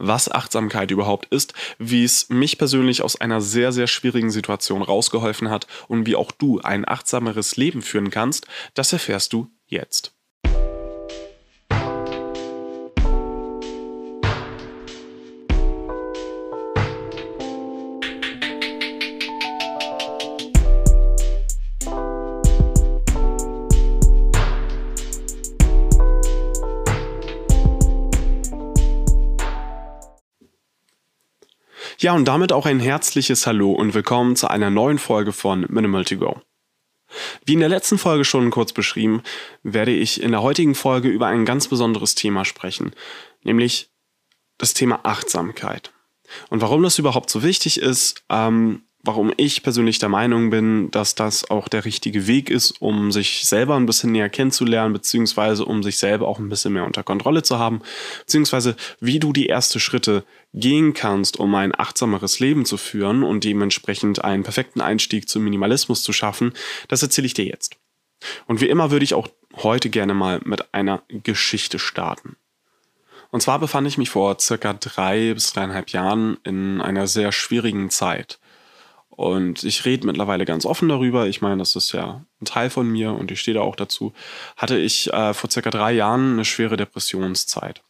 was Achtsamkeit überhaupt ist, wie es mich persönlich aus einer sehr, sehr schwierigen Situation rausgeholfen hat und wie auch du ein achtsameres Leben führen kannst, das erfährst du jetzt. Ja, und damit auch ein herzliches Hallo und willkommen zu einer neuen Folge von Minimal to Go. Wie in der letzten Folge schon kurz beschrieben, werde ich in der heutigen Folge über ein ganz besonderes Thema sprechen, nämlich das Thema Achtsamkeit. Und warum das überhaupt so wichtig ist, ähm, warum ich persönlich der Meinung bin, dass das auch der richtige Weg ist, um sich selber ein bisschen näher kennenzulernen, beziehungsweise um sich selber auch ein bisschen mehr unter Kontrolle zu haben, beziehungsweise wie du die ersten Schritte gehen kannst, um ein achtsameres Leben zu führen und dementsprechend einen perfekten Einstieg zum Minimalismus zu schaffen, das erzähle ich dir jetzt. Und wie immer würde ich auch heute gerne mal mit einer Geschichte starten. Und zwar befand ich mich vor circa drei bis dreieinhalb Jahren in einer sehr schwierigen Zeit. Und ich rede mittlerweile ganz offen darüber. Ich meine, das ist ja ein Teil von mir und ich stehe da auch dazu. Hatte ich äh, vor circa drei Jahren eine schwere Depressionszeit.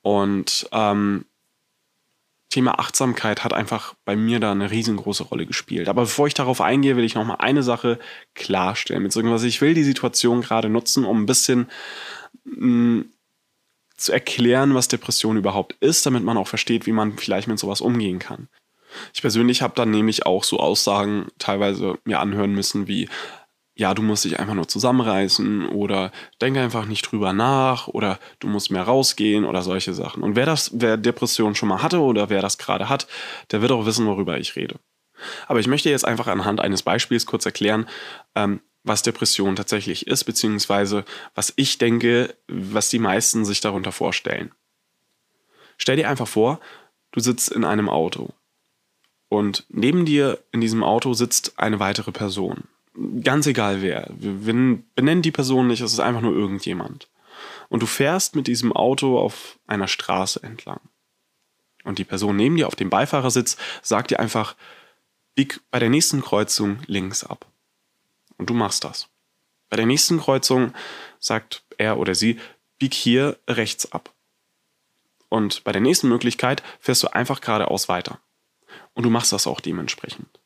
Und ähm, Thema Achtsamkeit hat einfach bei mir da eine riesengroße Rolle gespielt. Aber bevor ich darauf eingehe, will ich noch mal eine Sache klarstellen. Beziehungsweise ich will die Situation gerade nutzen, um ein bisschen mh, mm, zu erklären, was Depression überhaupt ist, damit man auch versteht, wie man vielleicht mit sowas umgehen kann. Ich persönlich habe dann nämlich auch so Aussagen teilweise mir anhören müssen wie, ja, du musst dich einfach nur zusammenreißen oder denk einfach nicht drüber nach oder du musst mehr rausgehen oder solche Sachen. Und wer das, wer Depression schon mal hatte oder wer das gerade hat, der wird auch wissen, worüber ich rede. Aber ich möchte jetzt einfach anhand eines Beispiels kurz erklären, ähm, was Depression tatsächlich ist, beziehungsweise was ich denke, was die meisten sich darunter vorstellen. Stell dir einfach vor, du sitzt in einem Auto und neben dir in diesem Auto sitzt eine weitere Person. Ganz egal wer. Wir benennen die Person nicht, es ist einfach nur irgendjemand. Und du fährst mit diesem Auto auf einer Straße entlang. Und die Person neben dir auf dem Beifahrersitz sagt dir einfach, bieg bei der nächsten Kreuzung links ab. Und du machst das. Bei der nächsten Kreuzung sagt er oder sie, bieg hier rechts ab. Und bei der nächsten Möglichkeit fährst du einfach geradeaus weiter. Und du machst das auch dementsprechend.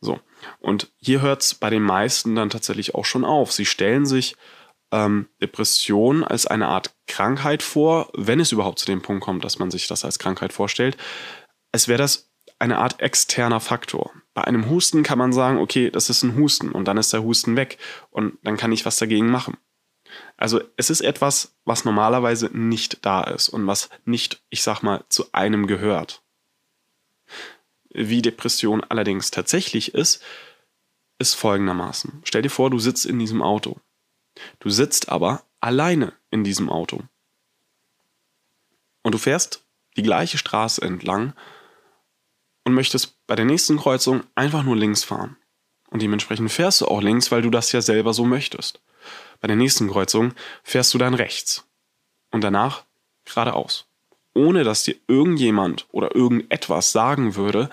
So, und hier hört es bei den meisten dann tatsächlich auch schon auf. Sie stellen sich ähm, Depression als eine Art Krankheit vor, wenn es überhaupt zu dem Punkt kommt, dass man sich das als Krankheit vorstellt. Es wäre das eine Art externer Faktor. Bei einem Husten kann man sagen, okay, das ist ein Husten und dann ist der Husten weg und dann kann ich was dagegen machen. Also es ist etwas, was normalerweise nicht da ist und was nicht, ich sag mal, zu einem gehört. Wie Depression allerdings tatsächlich ist, ist folgendermaßen. Stell dir vor, du sitzt in diesem Auto. Du sitzt aber alleine in diesem Auto. Und du fährst die gleiche Straße entlang und möchtest bei der nächsten Kreuzung einfach nur links fahren. Und dementsprechend fährst du auch links, weil du das ja selber so möchtest. Bei der nächsten Kreuzung fährst du dann rechts und danach geradeaus. Ohne dass dir irgendjemand oder irgendetwas sagen würde,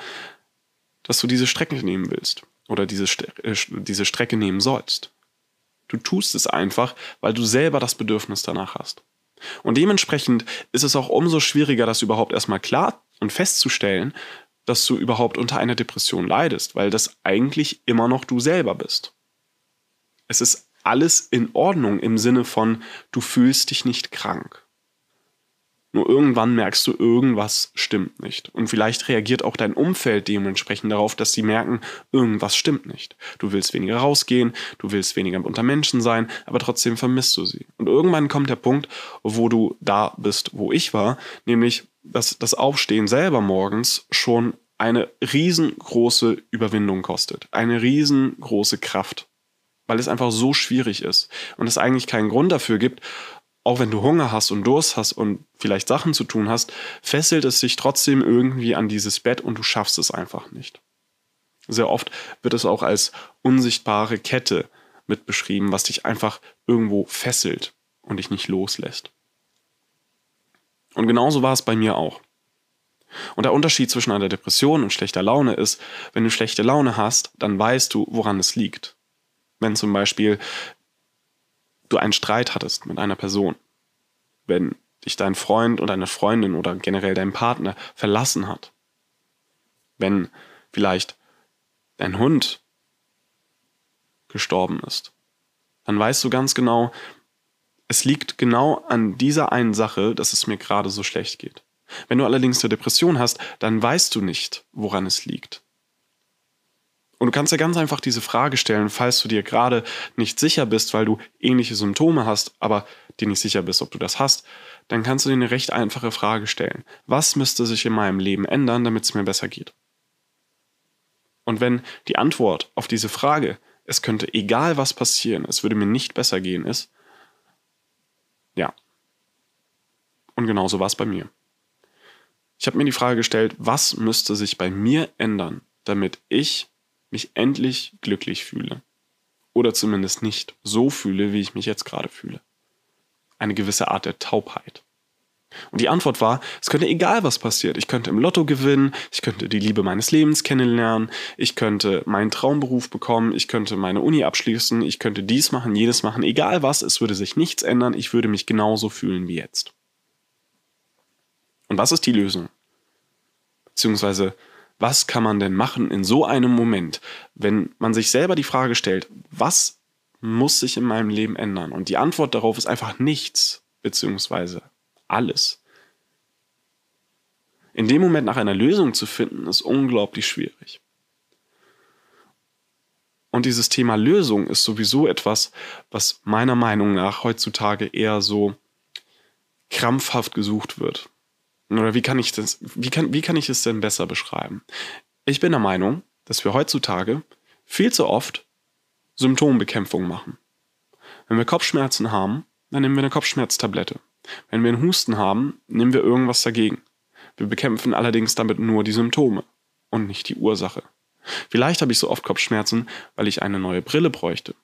dass du diese Strecke nehmen willst oder diese, äh, diese Strecke nehmen sollst. Du tust es einfach, weil du selber das Bedürfnis danach hast. Und dementsprechend ist es auch umso schwieriger, das überhaupt erstmal klar und festzustellen, dass du überhaupt unter einer Depression leidest, weil das eigentlich immer noch du selber bist. Es ist alles in Ordnung im Sinne von, du fühlst dich nicht krank. Nur irgendwann merkst du, irgendwas stimmt nicht. Und vielleicht reagiert auch dein Umfeld dementsprechend darauf, dass sie merken, irgendwas stimmt nicht. Du willst weniger rausgehen, du willst weniger unter Menschen sein, aber trotzdem vermisst du sie. Und irgendwann kommt der Punkt, wo du da bist, wo ich war, nämlich, dass das Aufstehen selber morgens schon eine riesengroße Überwindung kostet. Eine riesengroße Kraft weil es einfach so schwierig ist und es eigentlich keinen Grund dafür gibt, auch wenn du Hunger hast und Durst hast und vielleicht Sachen zu tun hast, fesselt es sich trotzdem irgendwie an dieses Bett und du schaffst es einfach nicht. Sehr oft wird es auch als unsichtbare Kette mit beschrieben, was dich einfach irgendwo fesselt und dich nicht loslässt. Und genauso war es bei mir auch. Und der Unterschied zwischen einer Depression und schlechter Laune ist, wenn du schlechte Laune hast, dann weißt du, woran es liegt. Wenn zum Beispiel du einen Streit hattest mit einer Person, wenn dich dein Freund oder deine Freundin oder generell dein Partner verlassen hat, wenn vielleicht dein Hund gestorben ist, dann weißt du ganz genau, es liegt genau an dieser einen Sache, dass es mir gerade so schlecht geht. Wenn du allerdings eine Depression hast, dann weißt du nicht, woran es liegt. Und du kannst dir ganz einfach diese Frage stellen, falls du dir gerade nicht sicher bist, weil du ähnliche Symptome hast, aber dir nicht sicher bist, ob du das hast, dann kannst du dir eine recht einfache Frage stellen. Was müsste sich in meinem Leben ändern, damit es mir besser geht? Und wenn die Antwort auf diese Frage, es könnte egal was passieren, es würde mir nicht besser gehen, ist, ja. Und genauso war es bei mir. Ich habe mir die Frage gestellt, was müsste sich bei mir ändern, damit ich mich endlich glücklich fühle. Oder zumindest nicht so fühle, wie ich mich jetzt gerade fühle. Eine gewisse Art der Taubheit. Und die Antwort war, es könnte egal was passiert. Ich könnte im Lotto gewinnen, ich könnte die Liebe meines Lebens kennenlernen, ich könnte meinen Traumberuf bekommen, ich könnte meine Uni abschließen, ich könnte dies machen, jenes machen, egal was, es würde sich nichts ändern, ich würde mich genauso fühlen wie jetzt. Und was ist die Lösung? Beziehungsweise, was kann man denn machen in so einem Moment, wenn man sich selber die Frage stellt, was muss sich in meinem Leben ändern? Und die Antwort darauf ist einfach nichts, beziehungsweise alles. In dem Moment nach einer Lösung zu finden, ist unglaublich schwierig. Und dieses Thema Lösung ist sowieso etwas, was meiner Meinung nach heutzutage eher so krampfhaft gesucht wird. Oder wie kann ich das, wie kann, wie kann ich es denn besser beschreiben? Ich bin der Meinung, dass wir heutzutage viel zu oft Symptombekämpfung machen. Wenn wir Kopfschmerzen haben, dann nehmen wir eine Kopfschmerztablette. Wenn wir einen Husten haben, nehmen wir irgendwas dagegen. Wir bekämpfen allerdings damit nur die Symptome und nicht die Ursache. Vielleicht habe ich so oft Kopfschmerzen, weil ich eine neue Brille bräuchte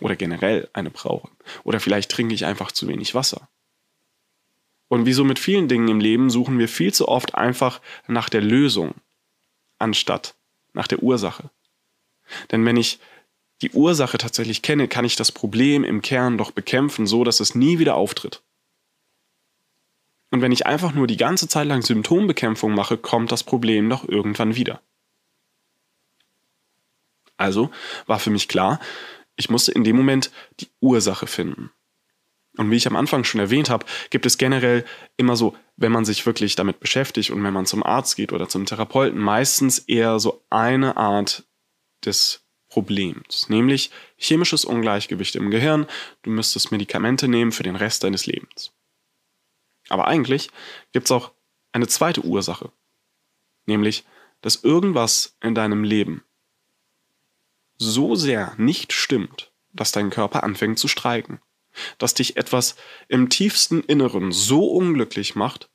oder generell eine brauche. Oder vielleicht trinke ich einfach zu wenig Wasser. Und wie so mit vielen Dingen im Leben suchen wir viel zu oft einfach nach der Lösung, anstatt nach der Ursache. Denn wenn ich die Ursache tatsächlich kenne, kann ich das Problem im Kern doch bekämpfen, so dass es nie wieder auftritt. Und wenn ich einfach nur die ganze Zeit lang Symptombekämpfung mache, kommt das Problem doch irgendwann wieder. Also war für mich klar, ich musste in dem Moment die Ursache finden. Und wie ich am Anfang schon erwähnt habe, gibt es generell immer so, wenn man sich wirklich damit beschäftigt und wenn man zum Arzt geht oder zum Therapeuten, meistens eher so eine Art des Problems, nämlich chemisches Ungleichgewicht im Gehirn. Du müsstest Medikamente nehmen für den Rest deines Lebens. Aber eigentlich gibt es auch eine zweite Ursache, nämlich, dass irgendwas in deinem Leben so sehr nicht stimmt, dass dein Körper anfängt zu streiken, dass dich etwas im tiefsten Inneren so unglücklich macht,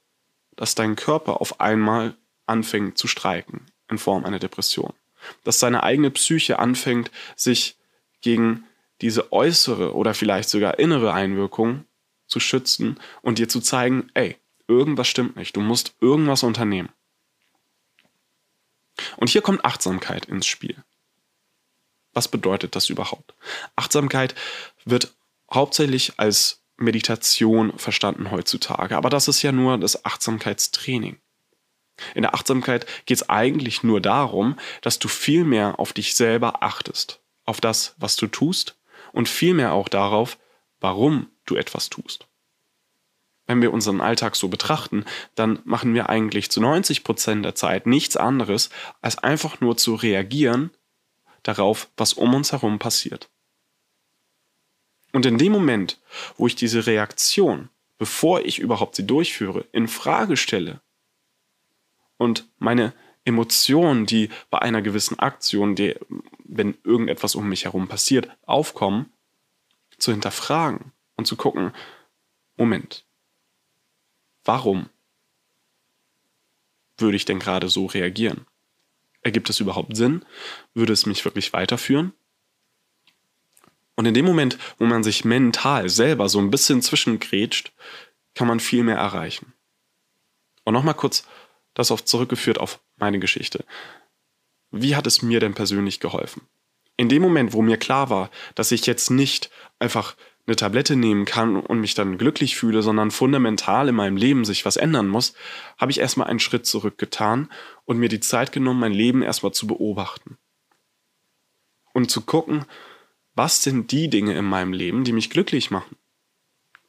dass dein Körper auf einmal anfängt zu streiken in Form einer Depression, dass deine eigene Psyche anfängt, sich gegen diese äußere oder vielleicht sogar innere Einwirkung zu schützen und dir zu zeigen, ey, irgendwas stimmt nicht, du musst irgendwas unternehmen. Und hier kommt Achtsamkeit ins Spiel. Was bedeutet das überhaupt? Achtsamkeit wird hauptsächlich als Meditation verstanden heutzutage, aber das ist ja nur das Achtsamkeitstraining. In der Achtsamkeit geht es eigentlich nur darum, dass du viel mehr auf dich selber achtest, auf das, was du tust und viel mehr auch darauf, warum du etwas tust. Wenn wir unseren Alltag so betrachten, dann machen wir eigentlich zu 90 Prozent der Zeit nichts anderes, als einfach nur zu reagieren darauf, was um uns herum passiert. Und in dem Moment, wo ich diese Reaktion, bevor ich überhaupt sie durchführe, in Frage stelle und meine Emotionen, die bei einer gewissen Aktion, die, wenn irgendetwas um mich herum passiert, aufkommen, zu hinterfragen und zu gucken, Moment, warum würde ich denn gerade so reagieren? Ergibt es überhaupt Sinn? Würde es mich wirklich weiterführen? Und in dem Moment, wo man sich mental selber so ein bisschen zwischengrätscht, kann man viel mehr erreichen. Und nochmal kurz das auf zurückgeführt auf meine Geschichte. Wie hat es mir denn persönlich geholfen? In dem Moment, wo mir klar war, dass ich jetzt nicht einfach eine Tablette nehmen kann und mich dann glücklich fühle, sondern fundamental in meinem Leben sich was ändern muss, habe ich erstmal einen Schritt zurückgetan und mir die Zeit genommen, mein Leben erstmal zu beobachten. Und zu gucken, was sind die Dinge in meinem Leben, die mich glücklich machen?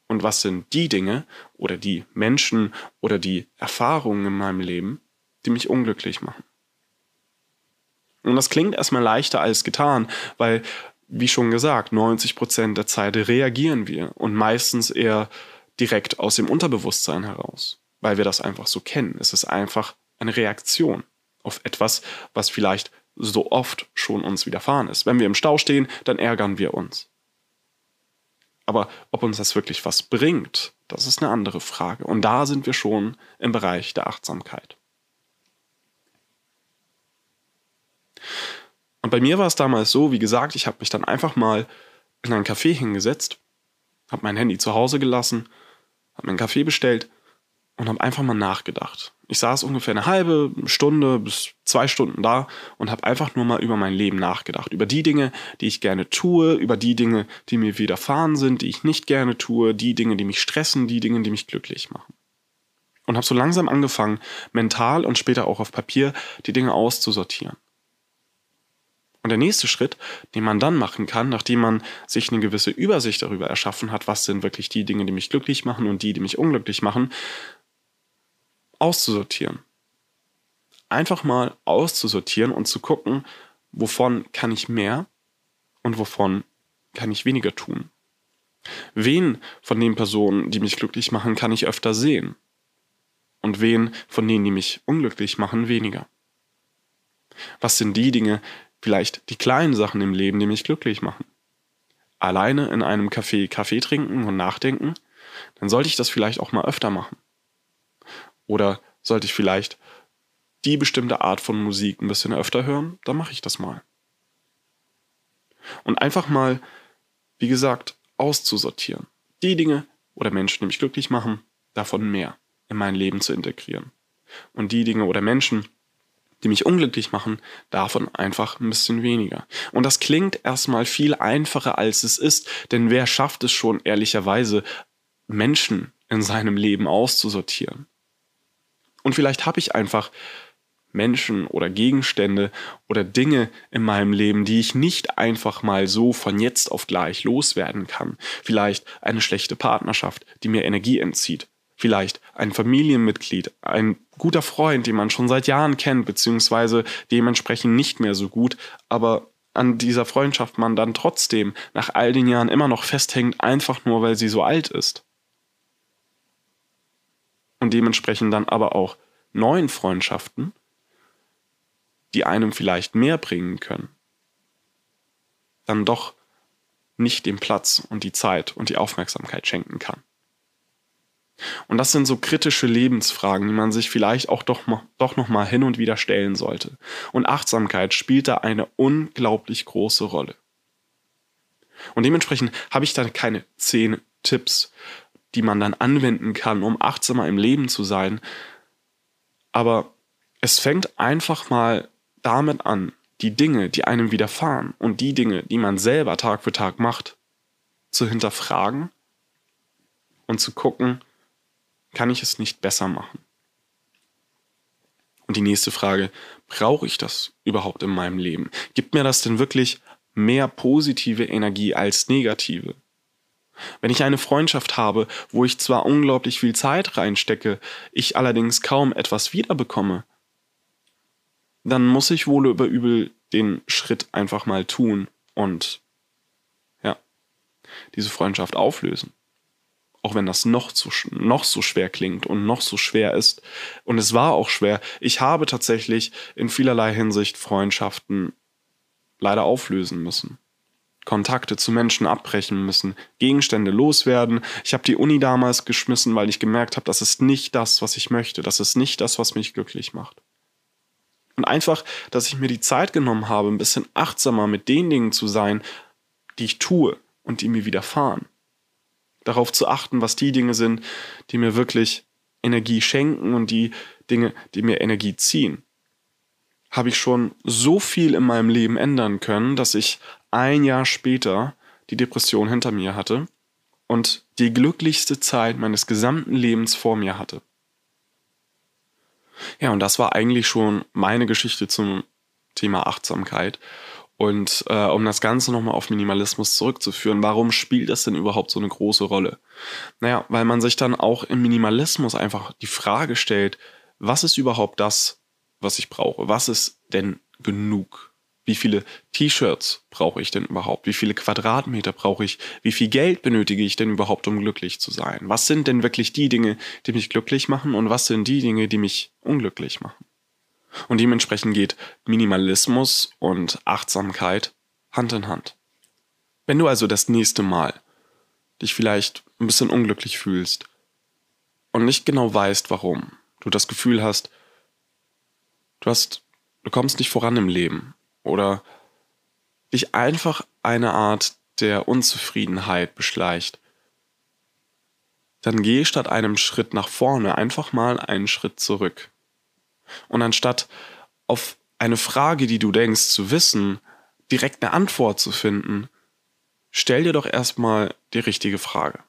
Und was sind die Dinge oder die Menschen oder die Erfahrungen in meinem Leben, die mich unglücklich machen? Und das klingt erstmal leichter als getan, weil wie schon gesagt, 90 Prozent der Zeit reagieren wir und meistens eher direkt aus dem Unterbewusstsein heraus, weil wir das einfach so kennen. Es ist einfach eine Reaktion auf etwas, was vielleicht so oft schon uns widerfahren ist. Wenn wir im Stau stehen, dann ärgern wir uns. Aber ob uns das wirklich was bringt, das ist eine andere Frage. Und da sind wir schon im Bereich der Achtsamkeit. Und bei mir war es damals so, wie gesagt, ich habe mich dann einfach mal in ein Café hingesetzt, habe mein Handy zu Hause gelassen, habe mir einen Kaffee bestellt und habe einfach mal nachgedacht. Ich saß ungefähr eine halbe Stunde bis zwei Stunden da und habe einfach nur mal über mein Leben nachgedacht. Über die Dinge, die ich gerne tue, über die Dinge, die mir widerfahren sind, die ich nicht gerne tue, die Dinge, die mich stressen, die Dinge, die mich glücklich machen. Und habe so langsam angefangen, mental und später auch auf Papier die Dinge auszusortieren. Und der nächste Schritt, den man dann machen kann, nachdem man sich eine gewisse Übersicht darüber erschaffen hat, was sind wirklich die Dinge, die mich glücklich machen und die, die mich unglücklich machen, auszusortieren. Einfach mal auszusortieren und zu gucken, wovon kann ich mehr und wovon kann ich weniger tun. Wen von den Personen, die mich glücklich machen, kann ich öfter sehen? Und wen von denen, die mich unglücklich machen, weniger? Was sind die Dinge, Vielleicht die kleinen Sachen im Leben, die mich glücklich machen. Alleine in einem Café Kaffee trinken und nachdenken, dann sollte ich das vielleicht auch mal öfter machen. Oder sollte ich vielleicht die bestimmte Art von Musik ein bisschen öfter hören, dann mache ich das mal. Und einfach mal, wie gesagt, auszusortieren. Die Dinge oder Menschen, die mich glücklich machen, davon mehr in mein Leben zu integrieren. Und die Dinge oder Menschen, die mich unglücklich machen, davon einfach ein bisschen weniger. Und das klingt erstmal viel einfacher, als es ist, denn wer schafft es schon ehrlicherweise, Menschen in seinem Leben auszusortieren? Und vielleicht habe ich einfach Menschen oder Gegenstände oder Dinge in meinem Leben, die ich nicht einfach mal so von jetzt auf gleich loswerden kann. Vielleicht eine schlechte Partnerschaft, die mir Energie entzieht. Vielleicht ein Familienmitglied, ein guter Freund, den man schon seit Jahren kennt, beziehungsweise dementsprechend nicht mehr so gut, aber an dieser Freundschaft man dann trotzdem nach all den Jahren immer noch festhängt, einfach nur weil sie so alt ist. Und dementsprechend dann aber auch neuen Freundschaften, die einem vielleicht mehr bringen können, dann doch nicht den Platz und die Zeit und die Aufmerksamkeit schenken kann. Und das sind so kritische Lebensfragen, die man sich vielleicht auch doch, doch noch mal hin und wieder stellen sollte. Und Achtsamkeit spielt da eine unglaublich große Rolle. Und dementsprechend habe ich da keine zehn Tipps, die man dann anwenden kann, um achtsamer im Leben zu sein. Aber es fängt einfach mal damit an, die Dinge, die einem widerfahren und die Dinge, die man selber Tag für Tag macht, zu hinterfragen und zu gucken, kann ich es nicht besser machen? Und die nächste Frage, brauche ich das überhaupt in meinem Leben? Gibt mir das denn wirklich mehr positive Energie als negative? Wenn ich eine Freundschaft habe, wo ich zwar unglaublich viel Zeit reinstecke, ich allerdings kaum etwas wiederbekomme, dann muss ich wohl über übel den Schritt einfach mal tun und ja, diese Freundschaft auflösen auch wenn das noch, zu, noch so schwer klingt und noch so schwer ist. Und es war auch schwer. Ich habe tatsächlich in vielerlei Hinsicht Freundschaften leider auflösen müssen. Kontakte zu Menschen abbrechen müssen, Gegenstände loswerden. Ich habe die Uni damals geschmissen, weil ich gemerkt habe, das ist nicht das, was ich möchte. Das ist nicht das, was mich glücklich macht. Und einfach, dass ich mir die Zeit genommen habe, ein bisschen achtsamer mit den Dingen zu sein, die ich tue und die mir widerfahren darauf zu achten, was die Dinge sind, die mir wirklich Energie schenken und die Dinge, die mir Energie ziehen, habe ich schon so viel in meinem Leben ändern können, dass ich ein Jahr später die Depression hinter mir hatte und die glücklichste Zeit meines gesamten Lebens vor mir hatte. Ja, und das war eigentlich schon meine Geschichte zum Thema Achtsamkeit. Und äh, um das Ganze nochmal auf Minimalismus zurückzuführen, warum spielt das denn überhaupt so eine große Rolle? Naja, weil man sich dann auch im Minimalismus einfach die Frage stellt, was ist überhaupt das, was ich brauche? Was ist denn genug? Wie viele T-Shirts brauche ich denn überhaupt? Wie viele Quadratmeter brauche ich? Wie viel Geld benötige ich denn überhaupt, um glücklich zu sein? Was sind denn wirklich die Dinge, die mich glücklich machen und was sind die Dinge, die mich unglücklich machen? Und dementsprechend geht Minimalismus und Achtsamkeit Hand in Hand. Wenn du also das nächste Mal dich vielleicht ein bisschen unglücklich fühlst und nicht genau weißt, warum, du das Gefühl hast, du hast, du kommst nicht voran im Leben oder dich einfach eine Art der Unzufriedenheit beschleicht, dann geh statt einem Schritt nach vorne einfach mal einen Schritt zurück. Und anstatt auf eine Frage, die du denkst zu wissen, direkt eine Antwort zu finden, stell dir doch erstmal die richtige Frage.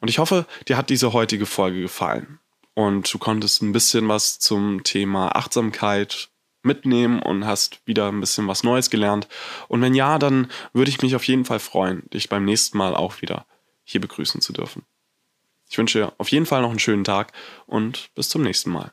Und ich hoffe, dir hat diese heutige Folge gefallen und du konntest ein bisschen was zum Thema Achtsamkeit mitnehmen und hast wieder ein bisschen was Neues gelernt. Und wenn ja, dann würde ich mich auf jeden Fall freuen, dich beim nächsten Mal auch wieder hier begrüßen zu dürfen. Ich wünsche dir auf jeden Fall noch einen schönen Tag und bis zum nächsten Mal.